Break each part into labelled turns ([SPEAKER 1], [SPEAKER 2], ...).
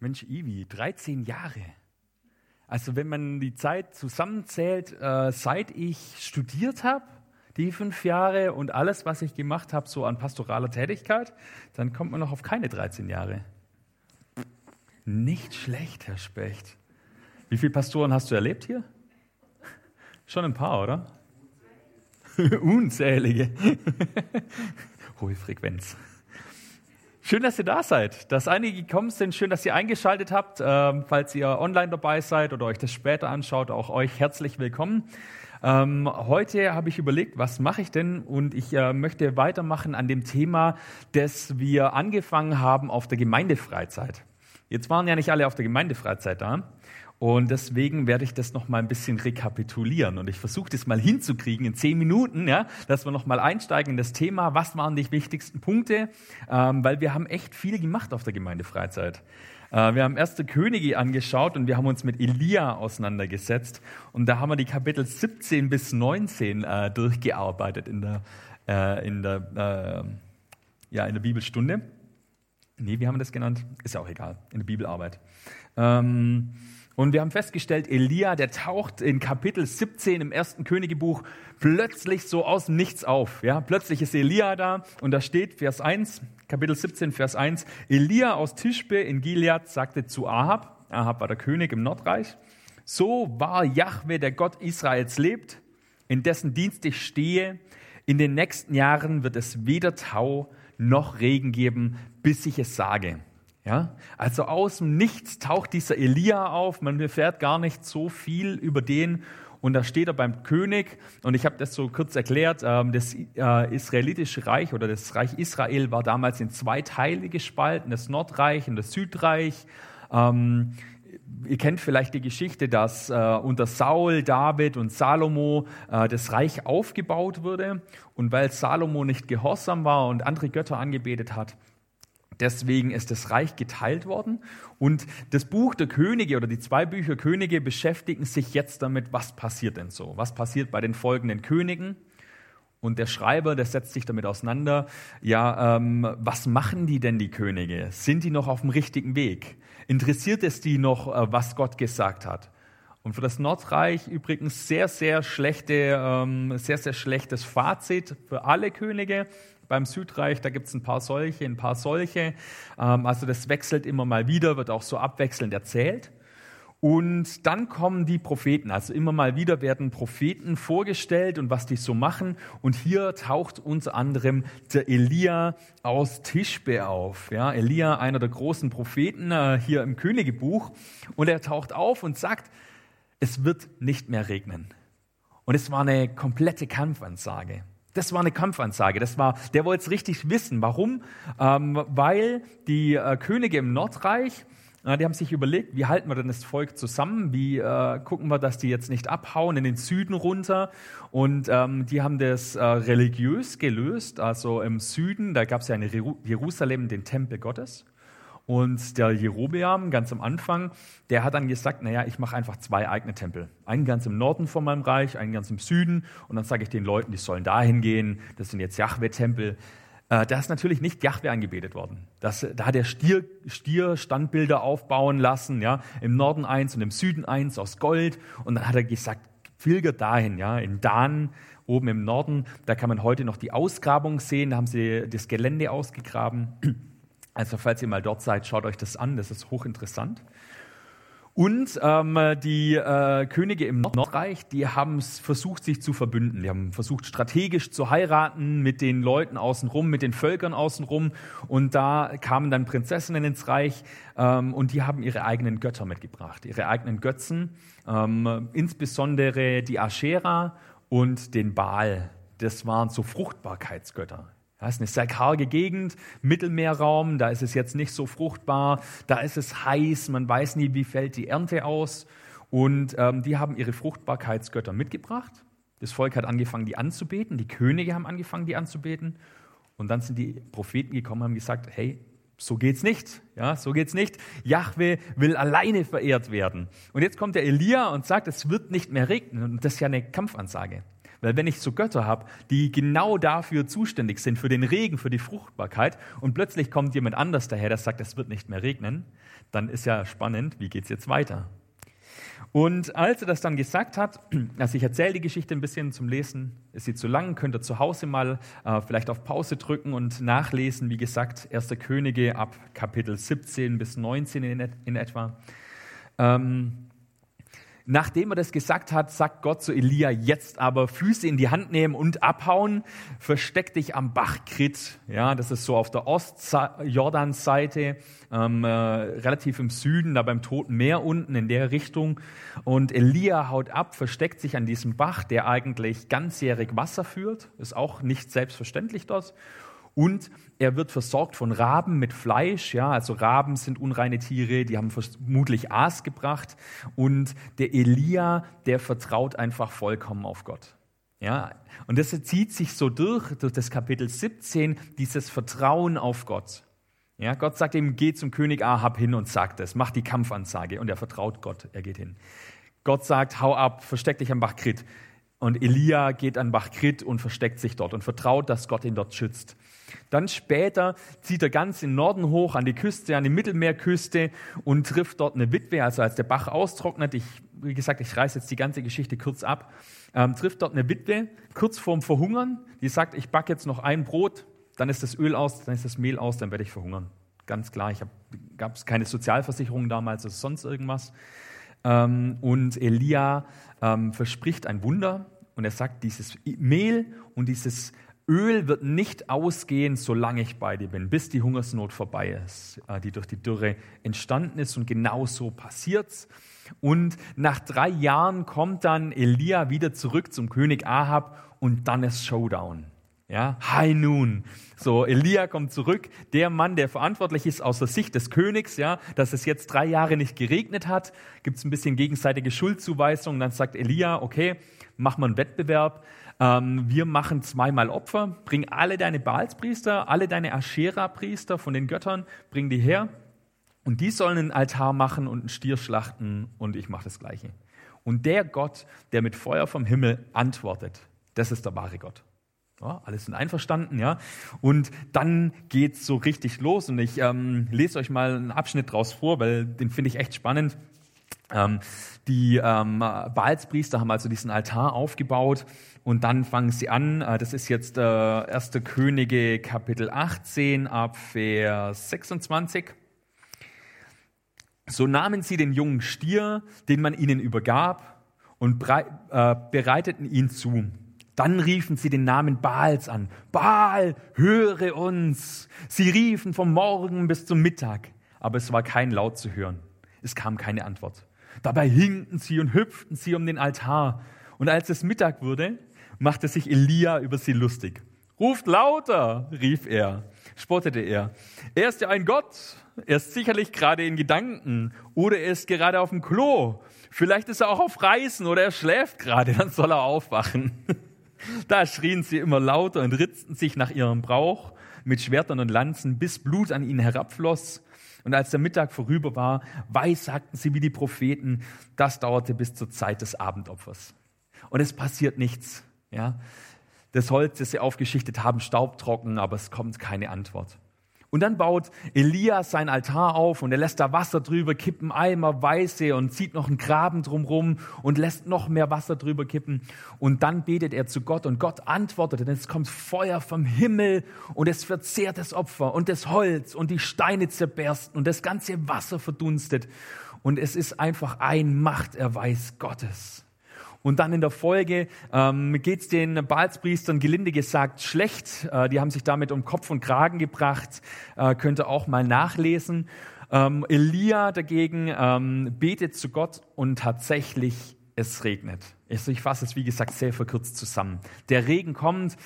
[SPEAKER 1] Mensch, Ivi, 13 Jahre. Also wenn man die Zeit zusammenzählt, äh, seit ich studiert habe, die fünf Jahre und alles, was ich gemacht habe, so an pastoraler Tätigkeit, dann kommt man noch auf keine 13 Jahre. Nicht schlecht, Herr Specht. Wie viele Pastoren hast du erlebt hier? Schon ein paar, oder? Unzählige. Hohe Frequenz. Schön, dass ihr da seid, dass einige gekommen sind. Schön, dass ihr eingeschaltet habt. Ähm, falls ihr online dabei seid oder euch das später anschaut, auch euch herzlich willkommen. Ähm, heute habe ich überlegt, was mache ich denn? Und ich äh, möchte weitermachen an dem Thema, das wir angefangen haben auf der Gemeindefreizeit. Jetzt waren ja nicht alle auf der Gemeindefreizeit da. Und deswegen werde ich das noch mal ein bisschen rekapitulieren. Und ich versuche das mal hinzukriegen in zehn Minuten, ja, dass wir noch mal einsteigen in das Thema. Was waren die wichtigsten Punkte? Ähm, weil wir haben echt viel gemacht auf der Gemeindefreizeit. Äh, wir haben erste Könige angeschaut und wir haben uns mit Elia auseinandergesetzt. Und da haben wir die Kapitel 17 bis 19 äh, durchgearbeitet in der, äh, in der, äh, ja, in der Bibelstunde. Nee, wie haben wir das genannt? Ist ja auch egal, in der Bibelarbeit. Ähm, und wir haben festgestellt, Elia, der taucht in Kapitel 17 im ersten Königebuch plötzlich so aus dem Nichts auf. Ja, plötzlich ist Elia da und da steht Vers 1, Kapitel 17, Vers 1, Elia aus Tischbe in Gilead sagte zu Ahab, Ahab war der König im Nordreich, so wahr Jahwe, der Gott Israels lebt, in dessen Dienst ich stehe, in den nächsten Jahren wird es weder Tau noch Regen geben, bis ich es sage. Ja, also aus dem Nichts taucht dieser Elia auf. Man erfährt gar nicht so viel über den. Und da steht er beim König. Und ich habe das so kurz erklärt. Ähm, das äh, israelitische Reich oder das Reich Israel war damals in zwei Teile gespalten: das Nordreich und das Südreich. Ähm, ihr kennt vielleicht die Geschichte, dass äh, unter Saul, David und Salomo äh, das Reich aufgebaut wurde. Und weil Salomo nicht gehorsam war und andere Götter angebetet hat, Deswegen ist das Reich geteilt worden. Und das Buch der Könige oder die zwei Bücher Könige beschäftigen sich jetzt damit, was passiert denn so? Was passiert bei den folgenden Königen? Und der Schreiber, der setzt sich damit auseinander, ja, ähm, was machen die denn, die Könige? Sind die noch auf dem richtigen Weg? Interessiert es die noch, äh, was Gott gesagt hat? Und für das Nordreich übrigens sehr, sehr schlechte, ähm, sehr, sehr schlechtes Fazit für alle Könige. Beim Südreich, da gibt es ein paar solche, ein paar solche. Ähm, also das wechselt immer mal wieder, wird auch so abwechselnd erzählt. Und dann kommen die Propheten, also immer mal wieder werden Propheten vorgestellt und was die so machen. Und hier taucht unter anderem der Elia aus Tischbe auf. Ja, Elia, einer der großen Propheten äh, hier im Königebuch. Und er taucht auf und sagt, es wird nicht mehr regnen. Und es war eine komplette Kampfansage. Das war eine Kampfansage. Das war, der wollte es richtig wissen. Warum? Ähm, weil die äh, Könige im Nordreich, äh, die haben sich überlegt, wie halten wir denn das Volk zusammen? Wie äh, gucken wir, dass die jetzt nicht abhauen in den Süden runter? Und ähm, die haben das äh, religiös gelöst. Also im Süden, da gab es ja in Jerusalem den Tempel Gottes. Und der Jerobeam, ganz am Anfang, der hat dann gesagt, naja, ich mache einfach zwei eigene Tempel. Einen ganz im Norden von meinem Reich, einen ganz im Süden. Und dann sage ich den Leuten, die sollen dahin gehen. Das sind jetzt Jahwe-Tempel. Äh, da ist natürlich nicht Jahwe angebetet worden. Das, da hat er Stier, Stier aufbauen lassen, ja, im Norden eins und im Süden eins aus Gold. Und dann hat er gesagt, pilgert dahin, ja, in Dan, oben im Norden. Da kann man heute noch die Ausgrabung sehen. Da haben sie das Gelände ausgegraben. Also falls ihr mal dort seid, schaut euch das an, das ist hochinteressant. Und ähm, die äh, Könige im Nordreich, die haben versucht, sich zu verbünden. Die haben versucht, strategisch zu heiraten mit den Leuten außenrum, mit den Völkern außenrum. Und da kamen dann Prinzessinnen ins Reich ähm, und die haben ihre eigenen Götter mitgebracht, ihre eigenen Götzen, ähm, insbesondere die Aschera und den Baal. Das waren so Fruchtbarkeitsgötter. Das ist eine sehr karge Gegend, Mittelmeerraum, da ist es jetzt nicht so fruchtbar, da ist es heiß, man weiß nie, wie fällt die Ernte aus. Und ähm, die haben ihre Fruchtbarkeitsgötter mitgebracht. Das Volk hat angefangen, die anzubeten, die Könige haben angefangen, die anzubeten. Und dann sind die Propheten gekommen und haben gesagt, hey, so geht's nicht. Ja, so geht's nicht. Jahwe will alleine verehrt werden. Und jetzt kommt der Elia und sagt, es wird nicht mehr regnen. Und das ist ja eine Kampfansage. Weil wenn ich so Götter habe, die genau dafür zuständig sind, für den Regen, für die Fruchtbarkeit, und plötzlich kommt jemand anders daher, der sagt, es wird nicht mehr regnen, dann ist ja spannend, wie geht es jetzt weiter? Und als er das dann gesagt hat, also ich erzähle die Geschichte ein bisschen zum Lesen, ist sie zu lang, könnt ihr zu Hause mal äh, vielleicht auf Pause drücken und nachlesen, wie gesagt, 1. Könige ab Kapitel 17 bis 19 in, et in etwa. Ähm, Nachdem er das gesagt hat, sagt Gott zu Elia, jetzt aber Füße in die Hand nehmen und abhauen, versteck dich am Bach Krit. Ja, das ist so auf der Ostjordanseite, ähm, äh, relativ im Süden, da beim Toten Meer unten in der Richtung. Und Elia haut ab, versteckt sich an diesem Bach, der eigentlich ganzjährig Wasser führt. Ist auch nicht selbstverständlich dort. Und er wird versorgt von Raben mit Fleisch. Ja, also Raben sind unreine Tiere, die haben vermutlich Aas gebracht. Und der Elia, der vertraut einfach vollkommen auf Gott. Ja, und das zieht sich so durch, durch das Kapitel 17, dieses Vertrauen auf Gott. Ja, Gott sagt ihm, geh zum König Ahab hin und sagt es, mach die Kampfansage. Und er vertraut Gott, er geht hin. Gott sagt, hau ab, versteck dich am Bach Krit. Und Elia geht an Bach Krit und versteckt sich dort und vertraut, dass Gott ihn dort schützt. Dann später zieht er ganz in Norden hoch, an die Küste, an die Mittelmeerküste und trifft dort eine Witwe, also als der Bach austrocknet. Ich, wie gesagt, ich reiße jetzt die ganze Geschichte kurz ab. Ähm, trifft dort eine Witwe, kurz vorm Verhungern, die sagt, ich backe jetzt noch ein Brot, dann ist das Öl aus, dann ist das Mehl aus, dann werde ich verhungern. Ganz klar, ich gab es keine Sozialversicherung damals oder sonst irgendwas. Ähm, und Elia ähm, verspricht ein Wunder und er sagt, dieses Mehl und dieses Öl wird nicht ausgehen, solange ich bei dir bin, bis die Hungersnot vorbei ist, äh, die durch die Dürre entstanden ist. Und genau so passiert's. Und nach drei Jahren kommt dann Elia wieder zurück zum König Ahab und dann ist Showdown. Ja, High Noon. So, Elia kommt zurück, der Mann, der verantwortlich ist aus der Sicht des Königs, ja, dass es jetzt drei Jahre nicht geregnet hat, gibt es ein bisschen gegenseitige Schuldzuweisung. Dann sagt Elia, okay, mach mal einen Wettbewerb. Ähm, wir machen zweimal Opfer, bring alle deine Baalspriester, alle deine Aschera-Priester von den Göttern, bring die her. Und die sollen einen Altar machen und einen Stier schlachten und ich mache das Gleiche. Und der Gott, der mit Feuer vom Himmel antwortet, das ist der wahre Gott. Ja, alles sind einverstanden, ja. Und dann geht's so richtig los und ich ähm, lese euch mal einen Abschnitt draus vor, weil den finde ich echt spannend. Ähm, die ähm, Baalspriester haben also diesen Altar aufgebaut und dann fangen sie an, äh, das ist jetzt äh, 1. Könige Kapitel 18 ab Vers 26. So nahmen sie den jungen Stier, den man ihnen übergab, und äh, bereiteten ihn zu. Dann riefen sie den Namen Baals an. Baal, höre uns. Sie riefen vom Morgen bis zum Mittag, aber es war kein Laut zu hören. Es kam keine Antwort. Dabei hinkten sie und hüpften sie um den Altar. Und als es Mittag wurde, machte sich Elia über sie lustig. Ruft lauter, rief er, spottete er. Er ist ja ein Gott. Er ist sicherlich gerade in Gedanken oder er ist gerade auf dem Klo. Vielleicht ist er auch auf Reisen oder er schläft gerade, dann soll er aufwachen. Da schrien sie immer lauter und ritzten sich nach ihrem Brauch mit Schwertern und Lanzen, bis Blut an ihnen herabfloss. Und als der Mittag vorüber war, weissagten sie wie die Propheten. Das dauerte bis zur Zeit des Abendopfers. Und es passiert nichts. Ja? Das Holz, das sie aufgeschichtet haben, staubtrocken, aber es kommt keine Antwort. Und dann baut Elias sein Altar auf und er lässt da Wasser drüber kippen, Eimer weiße und zieht noch einen Graben drumrum und lässt noch mehr Wasser drüber kippen. Und dann betet er zu Gott und Gott antwortet und es kommt Feuer vom Himmel und es verzehrt das Opfer und das Holz und die Steine zerbersten und das ganze Wasser verdunstet. Und es ist einfach ein Machterweis Gottes. Und dann in der Folge ähm, geht es den Balzpriestern gelinde gesagt schlecht. Äh, die haben sich damit um Kopf und Kragen gebracht. Äh, könnt ihr auch mal nachlesen. Ähm, Elia dagegen ähm, betet zu Gott und tatsächlich es regnet. Ich fasse es, wie gesagt, sehr verkürzt zusammen. Der Regen kommt,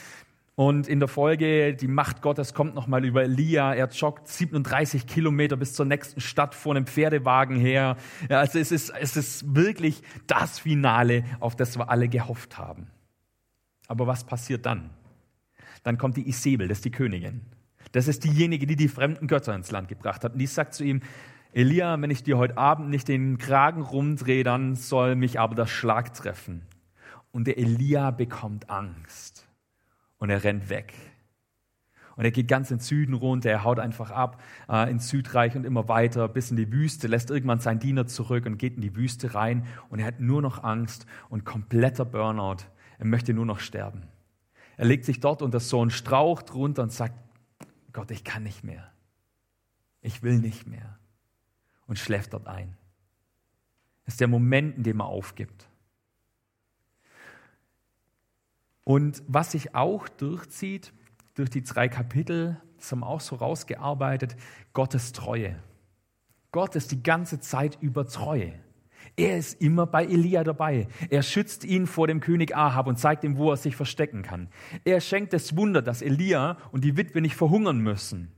[SPEAKER 1] und in der Folge, die Macht Gottes kommt nochmal über Elia. Er joggt 37 Kilometer bis zur nächsten Stadt vor einem Pferdewagen her. Also es ist, es ist wirklich das Finale, auf das wir alle gehofft haben. Aber was passiert dann? Dann kommt die Isabel, das ist die Königin. Das ist diejenige, die die fremden Götter ins Land gebracht hat. Und die sagt zu ihm, Elia, wenn ich dir heute Abend nicht den Kragen rumdrehe, dann soll mich aber der Schlag treffen. Und der Elia bekommt Angst und er rennt weg. Und er geht ganz in den Süden runter, er haut einfach ab äh, ins Südreich und immer weiter bis in die Wüste, lässt irgendwann seinen Diener zurück und geht in die Wüste rein und er hat nur noch Angst und kompletter Burnout. Er möchte nur noch sterben. Er legt sich dort unter so einen Strauch drunter und sagt, Gott, ich kann nicht mehr. Ich will nicht mehr. Und schläft dort ein. Das ist der Moment, in dem er aufgibt. Und was sich auch durchzieht, durch die drei Kapitel, das haben wir auch so rausgearbeitet, Gottes Treue. Gott ist die ganze Zeit über Treue. Er ist immer bei Elia dabei. Er schützt ihn vor dem König Ahab und zeigt ihm, wo er sich verstecken kann. Er schenkt das Wunder, dass Elia und die Witwe nicht verhungern müssen.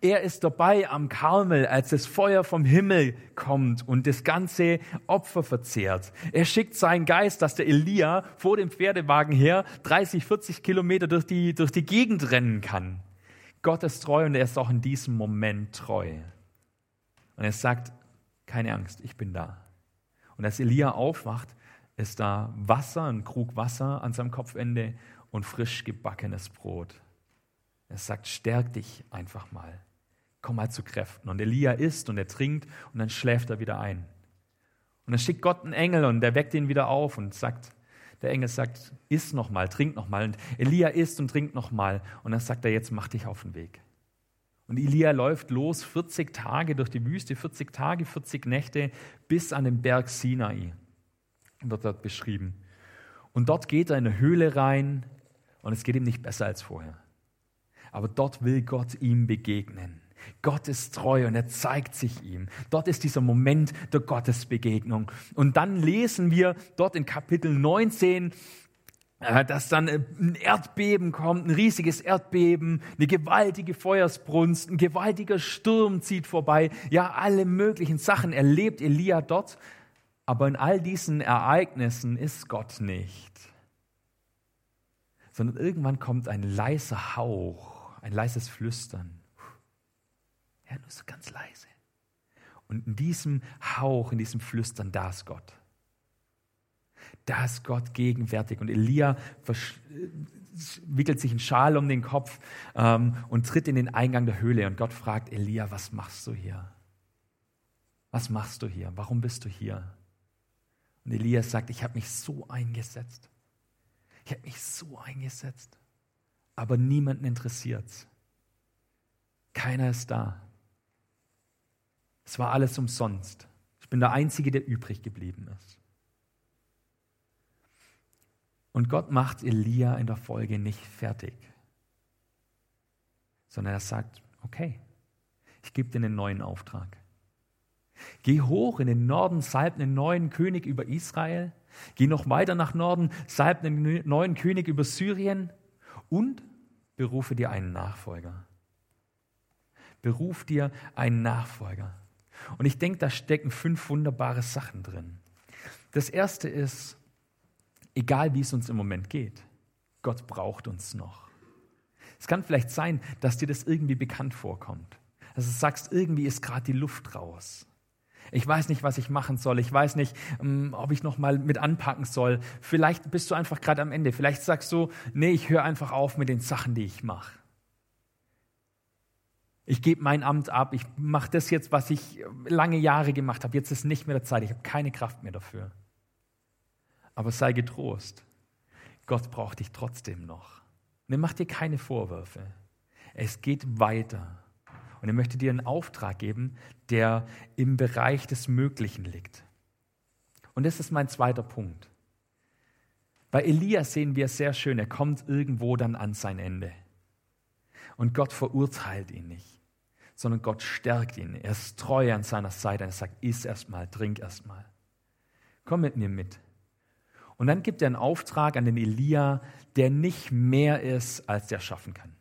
[SPEAKER 1] Er ist dabei am Karmel, als das Feuer vom Himmel kommt und das ganze Opfer verzehrt. Er schickt seinen Geist, dass der Elia vor dem Pferdewagen her 30, 40 Kilometer durch die, durch die Gegend rennen kann. Gott ist treu und er ist auch in diesem Moment treu. Und er sagt, keine Angst, ich bin da. Und als Elia aufwacht, ist da Wasser, ein Krug Wasser an seinem Kopfende und frisch gebackenes Brot. Er sagt, stärk dich einfach mal. Komm mal zu Kräften. Und Elia isst und er trinkt und dann schläft er wieder ein. Und dann schickt Gott einen Engel und der weckt ihn wieder auf und sagt, der Engel sagt, iss noch mal, trink noch mal. Und Elia isst und trinkt noch mal. Und dann sagt er, jetzt mach dich auf den Weg. Und Elia läuft los 40 Tage durch die Wüste, 40 Tage, 40 Nächte bis an den Berg Sinai, wird dort beschrieben. Und dort geht er in eine Höhle rein und es geht ihm nicht besser als vorher. Aber dort will Gott ihm begegnen. Gott ist treu und er zeigt sich ihm. Dort ist dieser Moment der Gottesbegegnung. Und dann lesen wir dort in Kapitel 19, äh, dass dann äh, ein Erdbeben kommt, ein riesiges Erdbeben, eine gewaltige Feuersbrunst, ein gewaltiger Sturm zieht vorbei. Ja, alle möglichen Sachen erlebt Elia dort. Aber in all diesen Ereignissen ist Gott nicht. Sondern irgendwann kommt ein leiser Hauch, ein leises Flüstern. Ja, nur so ganz leise. Und in diesem Hauch, in diesem Flüstern, da ist Gott da ist Gott gegenwärtig. Und Elia wickelt sich einen Schal um den Kopf ähm, und tritt in den Eingang der Höhle. Und Gott fragt Elia, was machst du hier? Was machst du hier? Warum bist du hier? Und Elia sagt, ich habe mich so eingesetzt. Ich habe mich so eingesetzt. Aber niemanden interessiert Keiner ist da. Es war alles umsonst. Ich bin der Einzige, der übrig geblieben ist. Und Gott macht Elia in der Folge nicht fertig, sondern er sagt, okay, ich gebe dir einen neuen Auftrag. Geh hoch in den Norden, salb einen neuen König über Israel. Geh noch weiter nach Norden, salb einen neuen König über Syrien und berufe dir einen Nachfolger. Beruf dir einen Nachfolger. Und ich denke, da stecken fünf wunderbare Sachen drin. Das erste ist, egal wie es uns im Moment geht, Gott braucht uns noch. Es kann vielleicht sein, dass dir das irgendwie bekannt vorkommt. Dass du sagst, irgendwie ist gerade die Luft raus. Ich weiß nicht, was ich machen soll. Ich weiß nicht, ähm, ob ich noch mal mit anpacken soll. Vielleicht bist du einfach gerade am Ende. Vielleicht sagst du, nee, ich höre einfach auf mit den Sachen, die ich mache. Ich gebe mein Amt ab. Ich mache das jetzt, was ich lange Jahre gemacht habe. Jetzt ist nicht mehr der Zeit. Ich habe keine Kraft mehr dafür. Aber sei getrost, Gott braucht dich trotzdem noch. Und er macht dir keine Vorwürfe. Es geht weiter. Und er möchte dir einen Auftrag geben, der im Bereich des Möglichen liegt. Und das ist mein zweiter Punkt. Bei Elias sehen wir es sehr schön, er kommt irgendwo dann an sein Ende. Und Gott verurteilt ihn nicht, sondern Gott stärkt ihn. Er ist treu an seiner Seite. Er sagt, iss erstmal, trink erstmal. Komm mit mir mit. Und dann gibt er einen Auftrag an den Elia, der nicht mehr ist, als der schaffen kann.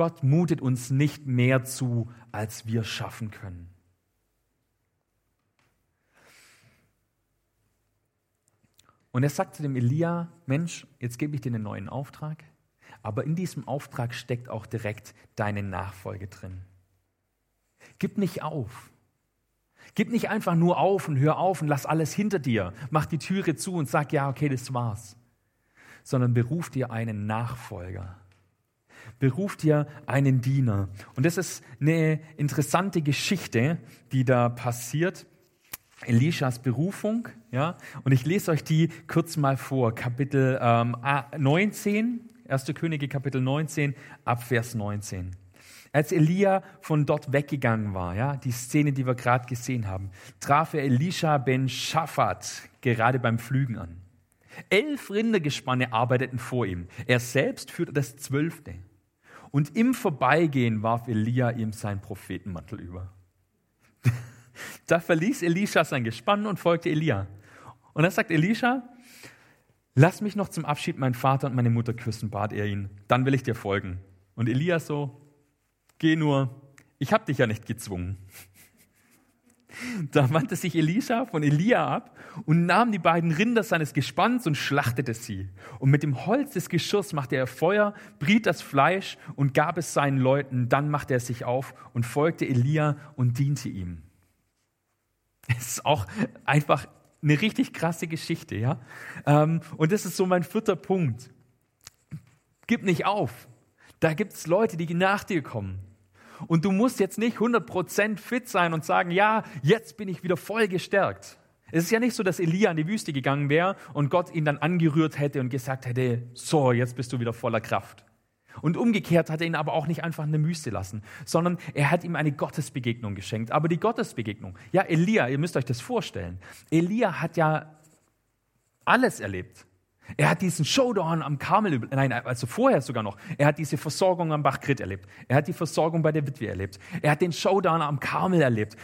[SPEAKER 1] Gott mutet uns nicht mehr zu, als wir schaffen können. Und er sagt zu dem Elia, Mensch, jetzt gebe ich dir einen neuen Auftrag, aber in diesem Auftrag steckt auch direkt deine Nachfolge drin. Gib nicht auf. Gib nicht einfach nur auf und hör auf und lass alles hinter dir. Mach die Türe zu und sag, ja, okay, das war's. sondern beruf dir einen Nachfolger. Beruf dir einen Diener. Und das ist eine interessante Geschichte, die da passiert. Elishas Berufung, ja, und ich lese euch die kurz mal vor. Kapitel ähm, 19, 1. Könige, Kapitel 19, ab Vers 19. Als Elia von dort weggegangen war, ja, die Szene, die wir gerade gesehen haben, traf er Elisha ben Shaphat gerade beim Flügen an. Elf Rindergespanne arbeiteten vor ihm. Er selbst führte das zwölfte. Und im Vorbeigehen warf Elia ihm seinen Prophetenmantel über. da verließ Elisha sein Gespann und folgte Elia. Und dann sagt Elisha, lass mich noch zum Abschied meinen Vater und meine Mutter küssen, bat er ihn. Dann will ich dir folgen. Und Elia so, Geh nur, ich habe dich ja nicht gezwungen. Da wandte sich Elisha von Elia ab und nahm die beiden Rinder seines Gespanns und schlachtete sie. Und mit dem Holz des Geschirrs machte er Feuer, briet das Fleisch und gab es seinen Leuten. Dann machte er sich auf und folgte Elia und diente ihm. Es ist auch einfach eine richtig krasse Geschichte, ja. Ähm, und das ist so mein vierter Punkt. Gib nicht auf. Da gibt es Leute, die nach dir kommen. Und du musst jetzt nicht 100% fit sein und sagen, ja, jetzt bin ich wieder voll gestärkt. Es ist ja nicht so, dass Elia in die Wüste gegangen wäre und Gott ihn dann angerührt hätte und gesagt hätte, so, jetzt bist du wieder voller Kraft. Und umgekehrt hat er ihn aber auch nicht einfach in der Wüste lassen, sondern er hat ihm eine Gottesbegegnung geschenkt. Aber die Gottesbegegnung, ja, Elia, ihr müsst euch das vorstellen. Elia hat ja alles erlebt. Er hat diesen Showdown am Karmel, nein, also vorher sogar noch. Er hat diese Versorgung am Bach Krit erlebt. Er hat die Versorgung bei der Witwe erlebt. Er hat den Showdown am Karmel erlebt.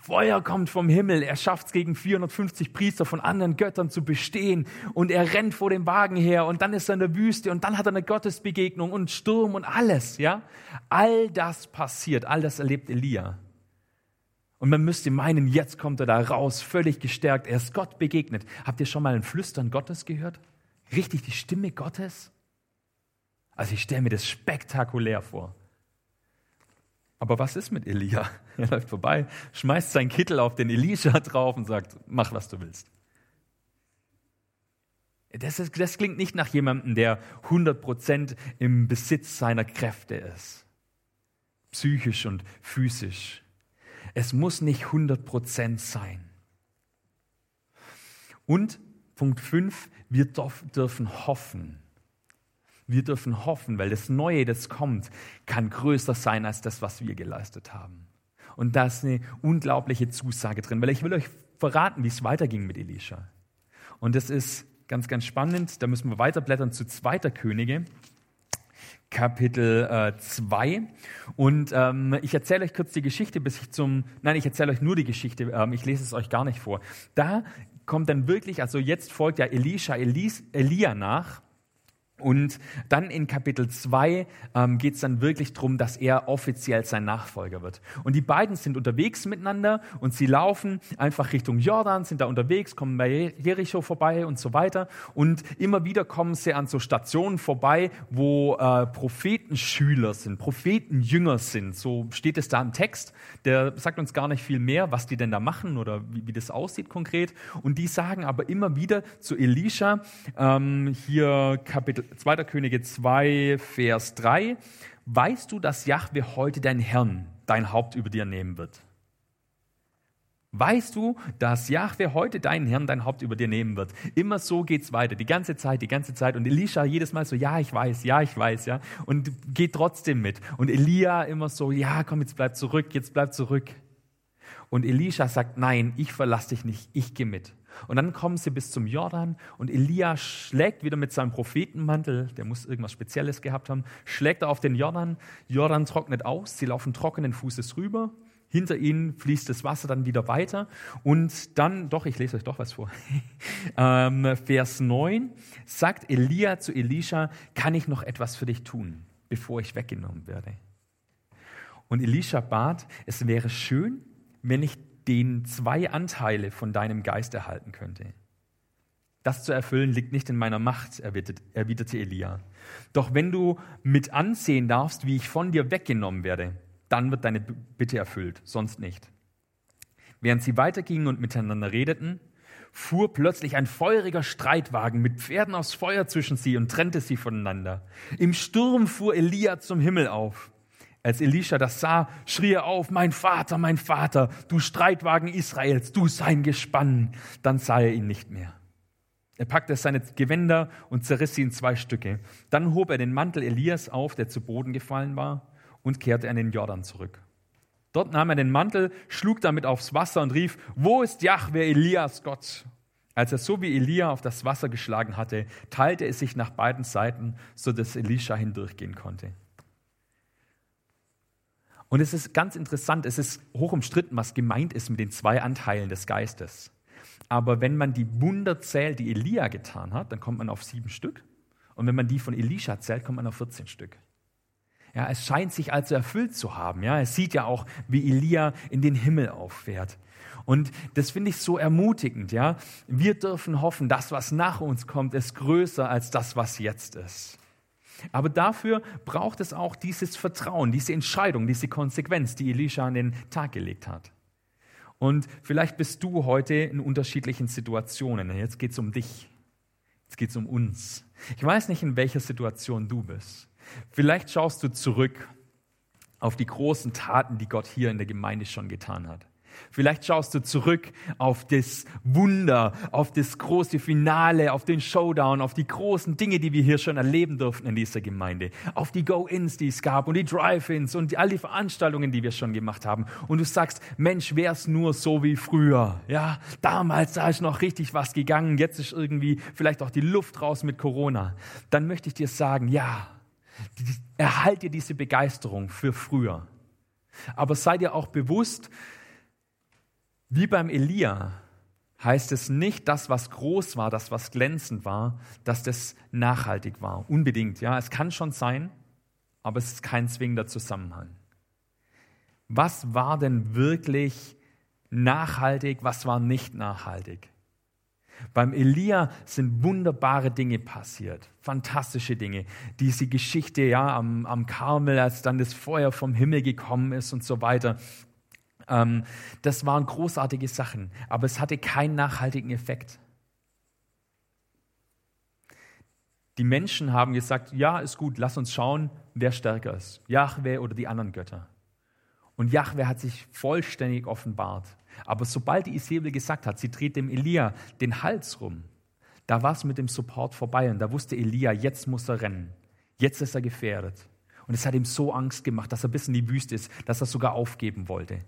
[SPEAKER 1] Feuer kommt vom Himmel. Er schafft es gegen 450 Priester von anderen Göttern zu bestehen. Und er rennt vor dem Wagen her. Und dann ist er in der Wüste. Und dann hat er eine Gottesbegegnung und Sturm und alles, ja. All das passiert. All das erlebt Elia. Und man müsste meinen, jetzt kommt er da raus, völlig gestärkt. Er ist Gott begegnet. Habt ihr schon mal ein Flüstern Gottes gehört? Richtig die Stimme Gottes? Also ich stelle mir das spektakulär vor. Aber was ist mit Elia? Er läuft vorbei, schmeißt seinen Kittel auf den Elisha drauf und sagt, mach, was du willst. Das, ist, das klingt nicht nach jemandem, der 100% im Besitz seiner Kräfte ist. Psychisch und physisch. Es muss nicht 100% sein. Und Punkt 5, wir dürfen hoffen. Wir dürfen hoffen, weil das Neue, das kommt, kann größer sein als das, was wir geleistet haben. Und da ist eine unglaubliche Zusage drin, weil ich will euch verraten, wie es weiterging mit Elisha. Und das ist ganz, ganz spannend. Da müssen wir weiterblättern zu zweiter Könige. Kapitel 2. Äh, und ähm, ich erzähle euch kurz die Geschichte, bis ich zum, nein, ich erzähle euch nur die Geschichte, ähm, ich lese es euch gar nicht vor. Da kommt dann wirklich, also jetzt folgt ja Elisha Elis, Elia nach und dann in Kapitel 2 ähm, geht es dann wirklich darum, dass er offiziell sein Nachfolger wird. Und die beiden sind unterwegs miteinander und sie laufen einfach Richtung Jordan, sind da unterwegs, kommen bei Jericho vorbei und so weiter. Und immer wieder kommen sie an so Stationen vorbei, wo äh, Prophetenschüler sind, Prophetenjünger sind. So steht es da im Text. Der sagt uns gar nicht viel mehr, was die denn da machen oder wie, wie das aussieht konkret. Und die sagen aber immer wieder zu Elisha, ähm, hier Kapitel 2. Könige 2, Vers 3. Weißt du, dass Jahwe heute dein Herrn, dein Haupt über dir nehmen wird? Weißt du, dass Jahwe heute deinen Herrn, dein Haupt über dir nehmen wird? Immer so geht's weiter, die ganze Zeit, die ganze Zeit. Und Elisha jedes Mal so, ja, ich weiß, ja, ich weiß, ja. Und geht trotzdem mit. Und Elia immer so, ja, komm, jetzt bleib zurück, jetzt bleib zurück. Und Elisha sagt, nein, ich verlasse dich nicht, ich gehe mit. Und dann kommen sie bis zum Jordan und Elia schlägt wieder mit seinem Prophetenmantel, der muss irgendwas Spezielles gehabt haben, schlägt er auf den Jordan. Jordan trocknet aus, sie laufen trockenen Fußes rüber. Hinter ihnen fließt das Wasser dann wieder weiter. Und dann, doch, ich lese euch doch was vor. ähm, Vers 9 sagt Elia zu Elisha, kann ich noch etwas für dich tun, bevor ich weggenommen werde? Und Elisha bat, es wäre schön, wenn ich den zwei Anteile von deinem Geist erhalten könnte. Das zu erfüllen liegt nicht in meiner Macht, erwiderte Elia. Doch wenn du mit ansehen darfst, wie ich von dir weggenommen werde, dann wird deine Bitte erfüllt, sonst nicht. Während sie weitergingen und miteinander redeten, fuhr plötzlich ein feuriger Streitwagen mit Pferden aus Feuer zwischen sie und trennte sie voneinander. Im Sturm fuhr Elia zum Himmel auf. Als Elisha das sah, schrie er auf, mein Vater, mein Vater, du Streitwagen Israels, du sein Gespann. Dann sah er ihn nicht mehr. Er packte seine Gewänder und zerriss sie in zwei Stücke. Dann hob er den Mantel Elias auf, der zu Boden gefallen war, und kehrte an den Jordan zurück. Dort nahm er den Mantel, schlug damit aufs Wasser und rief, wo ist Jahwe Elias Gott? Als er so wie Elia auf das Wasser geschlagen hatte, teilte es sich nach beiden Seiten, so dass Elisha hindurchgehen konnte. Und es ist ganz interessant, es ist hoch umstritten, was gemeint ist mit den zwei Anteilen des Geistes. Aber wenn man die Wunder zählt, die Elia getan hat, dann kommt man auf sieben Stück. Und wenn man die von Elisha zählt, kommt man auf 14 Stück. Ja, es scheint sich also erfüllt zu haben. Ja, es sieht ja auch, wie Elia in den Himmel auffährt. Und das finde ich so ermutigend. Ja, wir dürfen hoffen, das, was nach uns kommt, ist größer als das, was jetzt ist. Aber dafür braucht es auch dieses Vertrauen, diese Entscheidung, diese Konsequenz, die Elisha an den Tag gelegt hat. Und vielleicht bist du heute in unterschiedlichen Situationen. Jetzt geht es um dich. Jetzt geht es um uns. Ich weiß nicht, in welcher Situation du bist. Vielleicht schaust du zurück auf die großen Taten, die Gott hier in der Gemeinde schon getan hat. Vielleicht schaust du zurück auf das Wunder, auf das große Finale, auf den Showdown, auf die großen Dinge, die wir hier schon erleben durften in dieser Gemeinde, auf die Go-ins, die es gab und die Drive-ins und all die Veranstaltungen, die wir schon gemacht haben. Und du sagst, Mensch, wär's nur so wie früher. Ja, damals, da ist noch richtig was gegangen. Jetzt ist irgendwie vielleicht auch die Luft raus mit Corona. Dann möchte ich dir sagen, ja, Erhalt dir diese Begeisterung für früher. Aber sei dir auch bewusst, wie beim Elia heißt es nicht, das, was groß war, das, was glänzend war, dass das nachhaltig war. Unbedingt, ja. Es kann schon sein, aber es ist kein zwingender Zusammenhang. Was war denn wirklich nachhaltig, was war nicht nachhaltig? Beim Elia sind wunderbare Dinge passiert, fantastische Dinge. Diese Geschichte ja am, am Karmel, als dann das Feuer vom Himmel gekommen ist und so weiter. Ähm, das waren großartige Sachen, aber es hatte keinen nachhaltigen Effekt. Die Menschen haben gesagt, ja, ist gut, lass uns schauen, wer stärker ist, Jahwe oder die anderen Götter. Und Jahwe hat sich vollständig offenbart. Aber sobald die Isabel gesagt hat, sie dreht dem Elia den Hals rum, da war es mit dem Support vorbei und da wusste Elia, jetzt muss er rennen. Jetzt ist er gefährdet. Und es hat ihm so Angst gemacht, dass er bis in die Wüste ist, dass er sogar aufgeben wollte.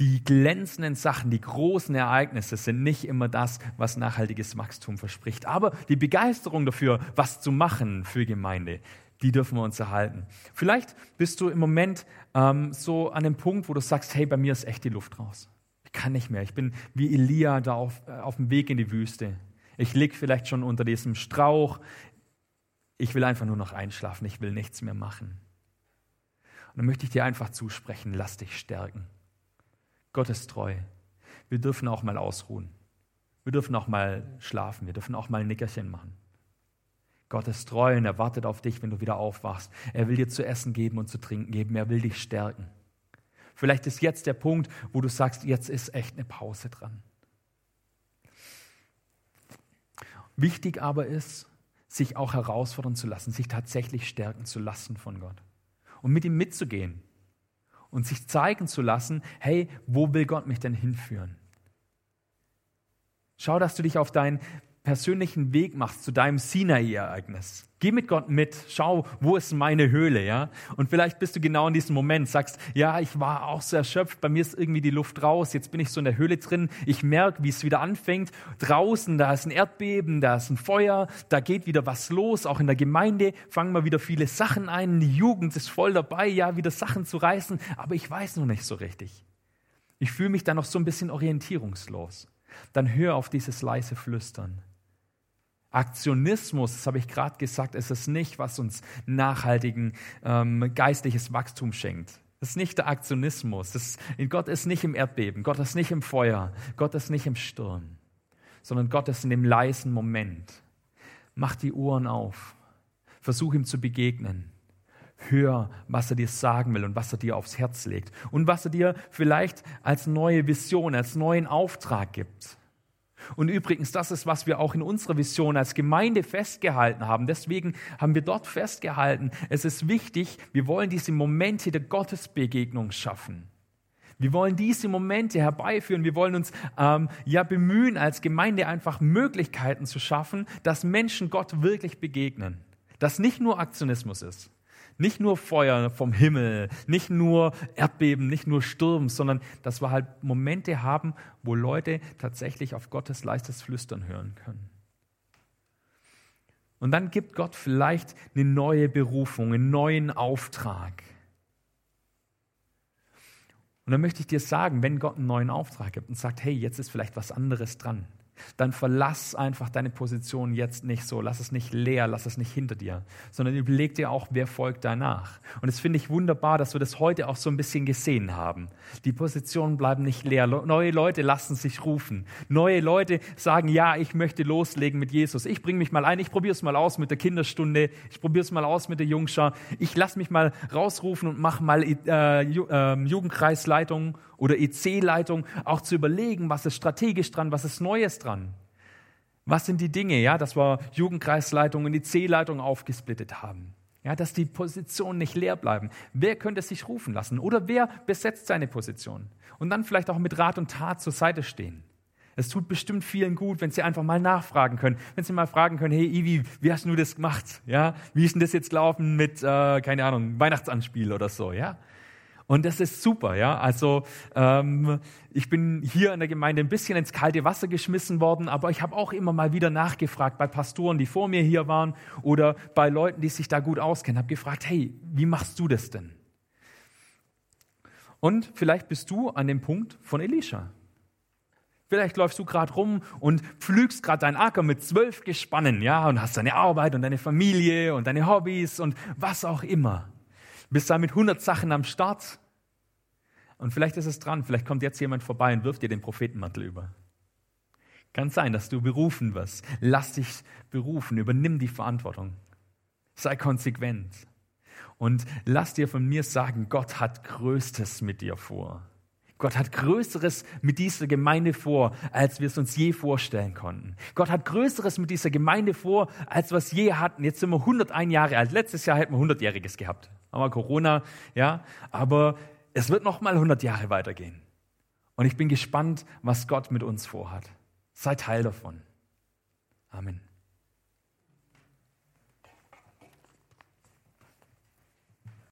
[SPEAKER 1] Die glänzenden Sachen, die großen Ereignisse sind nicht immer das, was nachhaltiges Wachstum verspricht. Aber die Begeisterung dafür, was zu machen für Gemeinde, die dürfen wir uns erhalten. Vielleicht bist du im Moment ähm, so an dem Punkt, wo du sagst, hey, bei mir ist echt die Luft raus. Ich kann nicht mehr. Ich bin wie Elia da auf, äh, auf dem Weg in die Wüste. Ich lieg vielleicht schon unter diesem Strauch. Ich will einfach nur noch einschlafen. Ich will nichts mehr machen. Und dann möchte ich dir einfach zusprechen, lass dich stärken. Gott ist treu. Wir dürfen auch mal ausruhen. Wir dürfen auch mal schlafen. Wir dürfen auch mal ein Nickerchen machen. Gott ist treu und er wartet auf dich, wenn du wieder aufwachst. Er will dir zu essen geben und zu trinken geben. Er will dich stärken. Vielleicht ist jetzt der Punkt, wo du sagst, jetzt ist echt eine Pause dran. Wichtig aber ist, sich auch herausfordern zu lassen, sich tatsächlich stärken zu lassen von Gott und mit ihm mitzugehen und sich zeigen zu lassen, hey, wo will Gott mich denn hinführen? Schau, dass du dich auf dein persönlichen Weg machst zu deinem Sinai-Ereignis. Geh mit Gott mit, schau, wo ist meine Höhle, ja? Und vielleicht bist du genau in diesem Moment, sagst, ja, ich war auch so erschöpft, bei mir ist irgendwie die Luft raus, jetzt bin ich so in der Höhle drin, ich merke, wie es wieder anfängt. Draußen, da ist ein Erdbeben, da ist ein Feuer, da geht wieder was los, auch in der Gemeinde fangen wir wieder viele Sachen ein, die Jugend ist voll dabei, ja, wieder Sachen zu reißen, aber ich weiß noch nicht so richtig. Ich fühle mich da noch so ein bisschen orientierungslos. Dann hör auf dieses leise Flüstern Aktionismus, das habe ich gerade gesagt, ist es nicht, was uns nachhaltigen ähm, geistliches Wachstum schenkt. Das ist nicht der Aktionismus. Das, Gott ist nicht im Erdbeben, Gott ist nicht im Feuer, Gott ist nicht im Sturm, sondern Gott ist in dem leisen Moment. Mach die Ohren auf, versuch ihm zu begegnen, Hör, was er dir sagen will und was er dir aufs Herz legt und was er dir vielleicht als neue Vision, als neuen Auftrag gibt. Und übrigens, das ist, was wir auch in unserer Vision als Gemeinde festgehalten haben. Deswegen haben wir dort festgehalten, es ist wichtig, wir wollen diese Momente der Gottesbegegnung schaffen. Wir wollen diese Momente herbeiführen. Wir wollen uns ähm, ja bemühen, als Gemeinde einfach Möglichkeiten zu schaffen, dass Menschen Gott wirklich begegnen. Dass nicht nur Aktionismus ist. Nicht nur Feuer vom Himmel, nicht nur Erdbeben, nicht nur Sturm, sondern dass wir halt Momente haben, wo Leute tatsächlich auf Gottes leichtes Flüstern hören können. Und dann gibt Gott vielleicht eine neue Berufung, einen neuen Auftrag. Und dann möchte ich dir sagen, wenn Gott einen neuen Auftrag gibt und sagt, hey, jetzt ist vielleicht was anderes dran, dann verlass einfach deine Position jetzt nicht so. Lass es nicht leer, lass es nicht hinter dir, sondern überleg dir auch, wer folgt danach. Und das finde ich wunderbar, dass wir das heute auch so ein bisschen gesehen haben. Die Positionen bleiben nicht leer. Neue Leute lassen sich rufen. Neue Leute sagen, ja, ich möchte loslegen mit Jesus. Ich bringe mich mal ein, ich probiere es mal aus mit der Kinderstunde, ich probiere es mal aus mit der Jungschar. Ich lasse mich mal rausrufen und mache mal äh, ähm, Jugendkreisleitung oder EC-Leitung auch zu überlegen, was ist strategisch dran, was ist Neues dran. Was sind die Dinge, ja, dass wir Jugendkreisleitung und EC-Leitung aufgesplittet haben. Ja, dass die Positionen nicht leer bleiben. Wer könnte sich rufen lassen? Oder wer besetzt seine Position? Und dann vielleicht auch mit Rat und Tat zur Seite stehen. Es tut bestimmt vielen gut, wenn sie einfach mal nachfragen können. Wenn sie mal fragen können, hey Ivi, wie hast du das gemacht? Ja, wie ist denn das jetzt gelaufen mit, äh, keine Ahnung, Weihnachtsanspiel oder so, ja? Und das ist super, ja. Also ähm, ich bin hier in der Gemeinde ein bisschen ins kalte Wasser geschmissen worden, aber ich habe auch immer mal wieder nachgefragt bei Pastoren, die vor mir hier waren oder bei Leuten, die sich da gut auskennen, habe gefragt, hey, wie machst du das denn? Und vielleicht bist du an dem Punkt von Elisha. Vielleicht läufst du gerade rum und pflügst gerade deinen Acker mit zwölf Gespannen, ja, und hast deine Arbeit und deine Familie und deine Hobbys und was auch immer bist da mit 100 Sachen am Start. Und vielleicht ist es dran, vielleicht kommt jetzt jemand vorbei und wirft dir den Prophetenmantel über. Kann sein, dass du berufen wirst. Lass dich berufen, übernimm die Verantwortung. Sei konsequent. Und lass dir von mir sagen, Gott hat Größtes mit dir vor. Gott hat Größeres mit dieser Gemeinde vor, als wir es uns je vorstellen konnten. Gott hat Größeres mit dieser Gemeinde vor, als wir es je hatten. Jetzt sind wir 101 Jahre alt. Letztes Jahr hätten wir 100-Jähriges gehabt. Haben wir Corona, ja. Aber es wird noch mal 100 Jahre weitergehen. Und ich bin gespannt, was Gott mit uns vorhat. Sei Teil davon. Amen.